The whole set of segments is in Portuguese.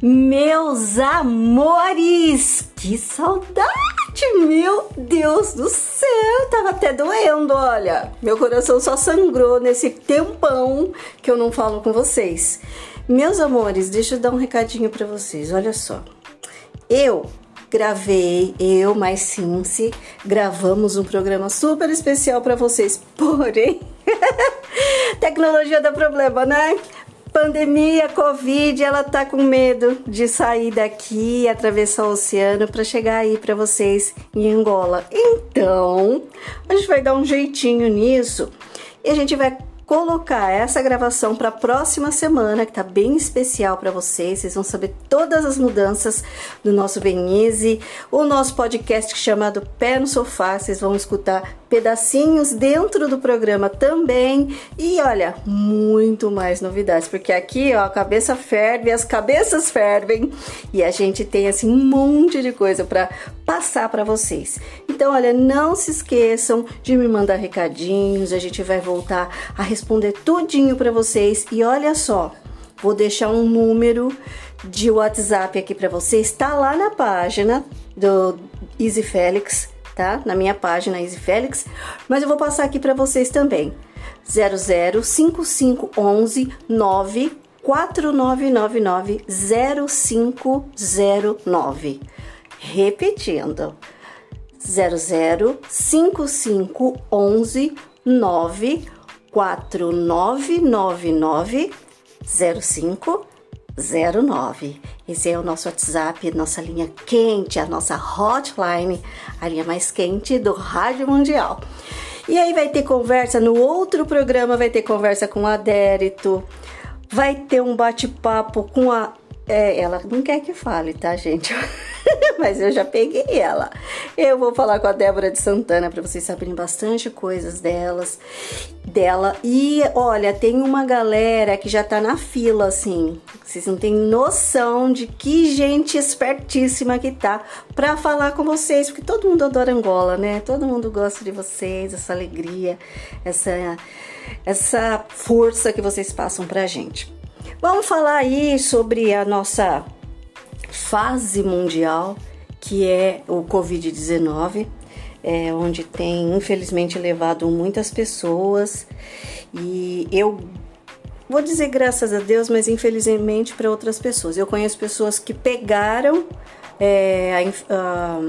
Meus amores, que saudade, meu Deus do céu, tava até doendo, olha. Meu coração só sangrou nesse tempão que eu não falo com vocês. Meus amores, deixa eu dar um recadinho para vocês. Olha só. Eu gravei, eu mais Cincy, gravamos um programa super especial para vocês. Porém, tecnologia dá problema, né? Pandemia, Covid, ela tá com medo de sair daqui atravessar o oceano para chegar aí para vocês em Angola. Então, a gente vai dar um jeitinho nisso e a gente vai colocar essa gravação para a próxima semana, que tá bem especial para vocês. Vocês vão saber todas as mudanças do nosso Benize, o nosso podcast chamado Pé no Sofá. Vocês vão escutar pedacinhos dentro do programa também. E olha, muito mais novidades, porque aqui, ó, a cabeça ferve, as cabeças fervem e a gente tem assim um monte de coisa para passar para vocês. Então, olha, não se esqueçam de me mandar recadinhos, a gente vai voltar a responder tudinho para vocês. E olha só, vou deixar um número de WhatsApp aqui para vocês, tá lá na página do Easy Félix tá? Na minha página Easy Félix, mas eu vou passar aqui para vocês também. 005511 94999 0509. Repetindo. 005511 94999 0509. 09. Esse é o nosso WhatsApp, nossa linha quente, a nossa hotline, a linha mais quente do Rádio Mundial. E aí vai ter conversa no outro programa, vai ter conversa com a Adérito, vai ter um bate-papo com a é, ela não quer que fale, tá, gente? Mas eu já peguei ela. Eu vou falar com a Débora de Santana para vocês saberem bastante coisas delas, dela. E olha, tem uma galera que já tá na fila, assim. Vocês não têm noção de que gente espertíssima que tá para falar com vocês, porque todo mundo adora Angola, né? Todo mundo gosta de vocês, essa alegria, essa essa força que vocês passam pra gente. Vamos falar aí sobre a nossa fase mundial, que é o Covid-19, é, onde tem infelizmente levado muitas pessoas e eu vou dizer graças a Deus, mas infelizmente para outras pessoas. Eu conheço pessoas que pegaram é, a, a,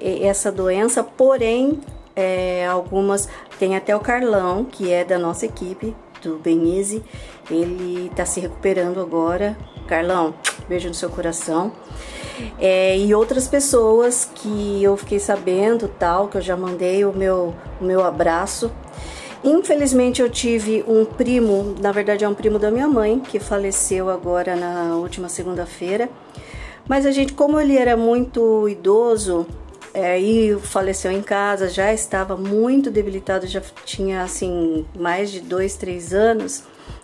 essa doença, porém é, algumas tem até o Carlão, que é da nossa equipe do Benize, ele tá se recuperando agora. Carlão, beijo no seu coração. É, e outras pessoas que eu fiquei sabendo, tal, que eu já mandei o meu, o meu abraço. Infelizmente eu tive um primo, na verdade é um primo da minha mãe, que faleceu agora na última segunda-feira. Mas a gente, como ele era muito idoso, é, e faleceu em casa, já estava muito debilitado, já tinha assim mais de dois, três anos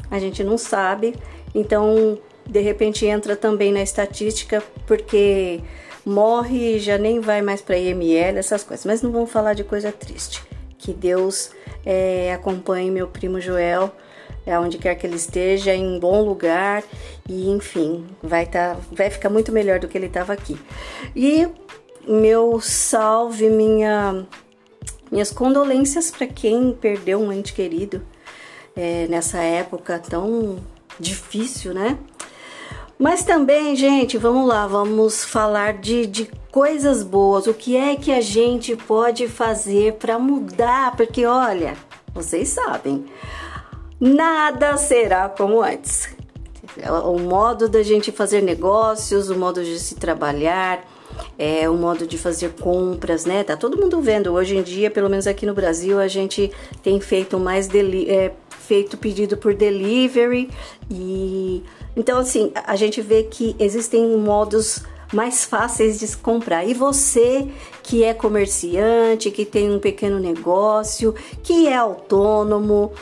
a gente não sabe. Então, de repente entra também na estatística porque morre e já nem vai mais para IML, essas coisas. Mas não vamos falar de coisa triste. Que Deus é, acompanhe meu primo Joel, é, onde quer que ele esteja, em bom lugar e enfim, vai, tá, vai ficar muito melhor do que ele estava aqui. E meu salve, minha, minhas condolências para quem perdeu um ente querido é, nessa época tão difícil, né? Mas também, gente, vamos lá, vamos falar de, de coisas boas. O que é que a gente pode fazer para mudar? Porque olha, vocês sabem, nada será como antes. O modo da gente fazer negócios, o modo de se trabalhar, é, o modo de fazer compras, né? Tá todo mundo vendo. Hoje em dia, pelo menos aqui no Brasil, a gente tem feito mais é, feito pedido por delivery e então assim a gente vê que existem modos mais fáceis de comprar. E você que é comerciante, que tem um pequeno negócio, que é autônomo,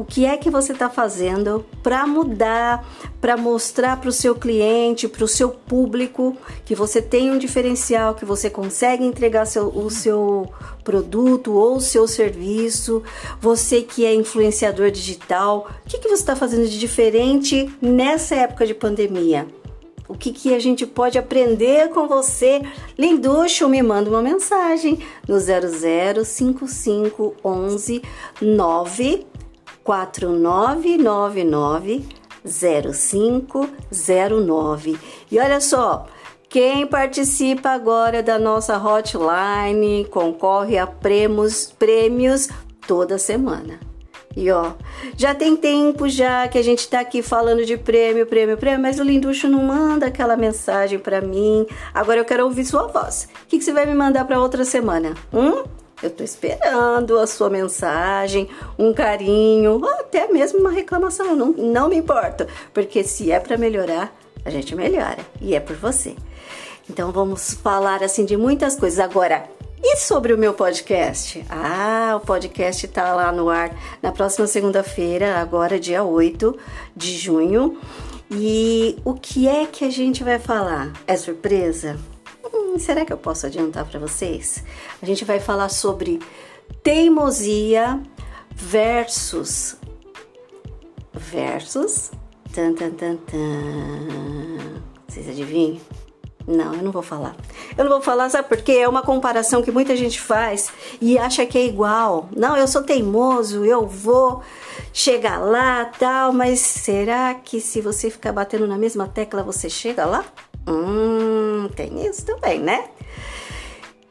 o que é que você está fazendo para mudar, para mostrar para o seu cliente, para o seu público que você tem um diferencial, que você consegue entregar seu, o seu produto ou o seu serviço, você que é influenciador digital, o que, que você está fazendo de diferente nessa época de pandemia? o que, que a gente pode aprender com você. Linducho, me manda uma mensagem no 005511 94999 0509. E olha só, quem participa agora da nossa hotline concorre a prêmios, prêmios toda semana. E ó, já tem tempo já que a gente tá aqui falando de prêmio, prêmio, prêmio, mas o Linducho não manda aquela mensagem para mim. Agora eu quero ouvir sua voz. O que, que você vai me mandar para outra semana? Hum? Eu tô esperando a sua mensagem, um carinho, até mesmo uma reclamação. Não, não me importa, porque se é para melhorar, a gente melhora e é por você. Então vamos falar assim de muitas coisas. Agora, e sobre o meu podcast? Ah, o podcast tá lá no ar na próxima segunda-feira, agora dia 8 de junho. E o que é que a gente vai falar? É surpresa? Hum, será que eu posso adiantar para vocês? A gente vai falar sobre teimosia versus versus tan tan tan tan. Vocês adivinham? Não, eu não vou falar. Eu não vou falar, sabe por quê? É uma comparação que muita gente faz e acha que é igual. Não, eu sou teimoso, eu vou chegar lá, tal, mas será que se você ficar batendo na mesma tecla você chega lá? Hum, tem isso também, né?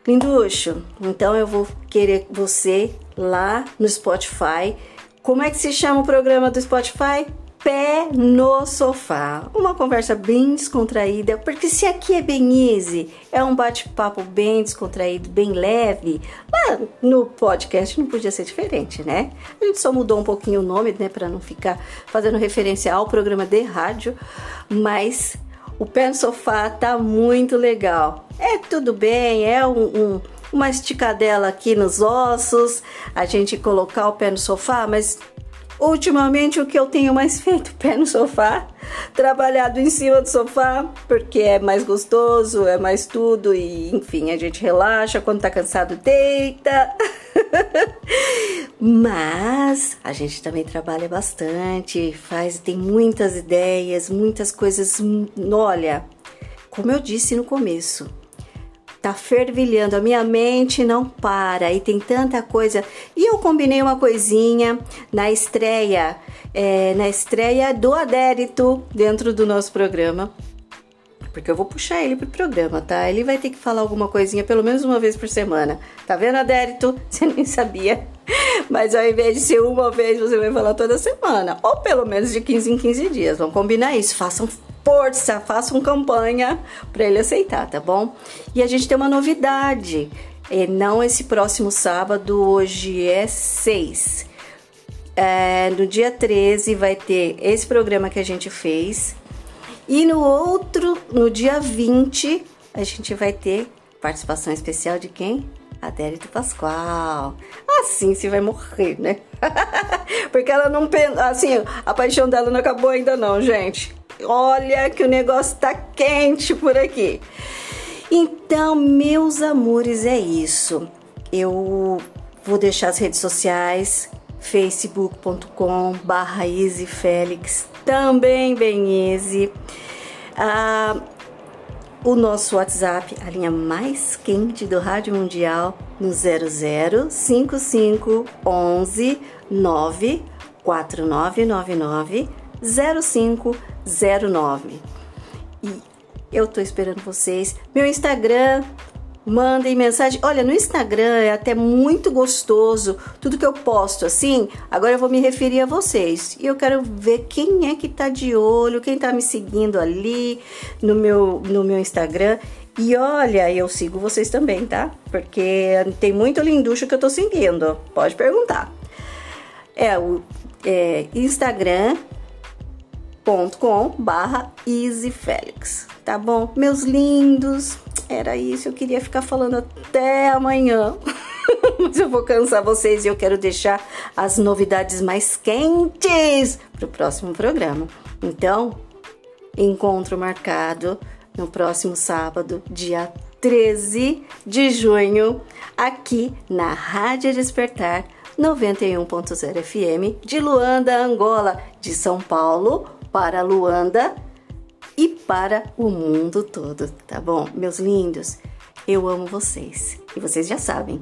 Linducho, então eu vou querer você lá no Spotify. Como é que se chama o programa do Spotify? pé no sofá. Uma conversa bem descontraída, porque se aqui é bem easy, é um bate-papo bem descontraído, bem leve, lá no podcast não podia ser diferente, né? A gente só mudou um pouquinho o nome, né, para não ficar fazendo referência ao programa de rádio, mas o pé no sofá tá muito legal. É tudo bem, é um, um uma esticadela aqui nos ossos, a gente colocar o pé no sofá, mas Ultimamente, o que eu tenho mais feito? Pé no sofá, trabalhado em cima do sofá, porque é mais gostoso, é mais tudo, e enfim, a gente relaxa. Quando tá cansado, deita. Mas a gente também trabalha bastante, faz, tem muitas ideias, muitas coisas. Olha, como eu disse no começo, tá fervilhando, a minha mente não para e tem tanta coisa. E eu combinei uma coisinha na estreia, é, na estreia do Adérito dentro do nosso programa. Porque eu vou puxar ele pro programa, tá? Ele vai ter que falar alguma coisinha pelo menos uma vez por semana. Tá vendo, Adérito? Você nem sabia. Mas ao invés de ser uma vez, você vai falar toda semana. Ou pelo menos de 15 em 15 dias. Vamos combinar isso. Façam força, façam campanha para ele aceitar, tá bom? E a gente tem uma novidade, não esse próximo sábado, hoje é 6. É, no dia 13 vai ter esse programa que a gente fez. E no outro, no dia 20, a gente vai ter participação especial de quem? Adérito Pascoal. Assim você vai morrer, né? Porque ela não assim, a paixão dela não acabou ainda não, gente. Olha que o negócio tá quente por aqui. Então, meus amores, é isso. Eu vou deixar as redes sociais, facebook.com barra também easy. Ah, o nosso WhatsApp, a linha mais quente do Rádio Mundial, no 005511 94999 0509. E eu tô esperando vocês. Meu Instagram, mandem mensagem. Olha, no Instagram é até muito gostoso tudo que eu posto assim. Agora eu vou me referir a vocês. E eu quero ver quem é que tá de olho, quem tá me seguindo ali no meu, no meu Instagram. E olha, eu sigo vocês também, tá? Porque tem muito linducho que eu tô seguindo. Pode perguntar. É o é, Instagram com barra easyfelix, tá bom? Meus lindos, era isso, eu queria ficar falando até amanhã, mas eu vou cansar vocês e eu quero deixar as novidades mais quentes pro próximo programa. Então, encontro marcado no próximo sábado, dia 13 de junho, aqui na Rádio Despertar 91.0 FM de Luanda, Angola, de São Paulo para Luanda e para o mundo todo, tá bom? Meus lindos, eu amo vocês e vocês já sabem.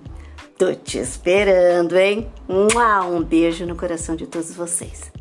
Tô te esperando, hein? Um beijo no coração de todos vocês.